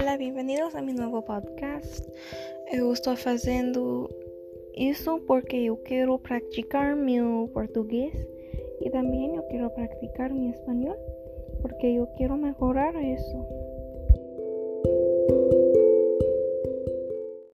Hola, bienvenidos a mi nuevo podcast. Eu estou fazendo isso porque eu quero praticar meu português e também eu quero praticar meu espanhol porque eu quero melhorar isso.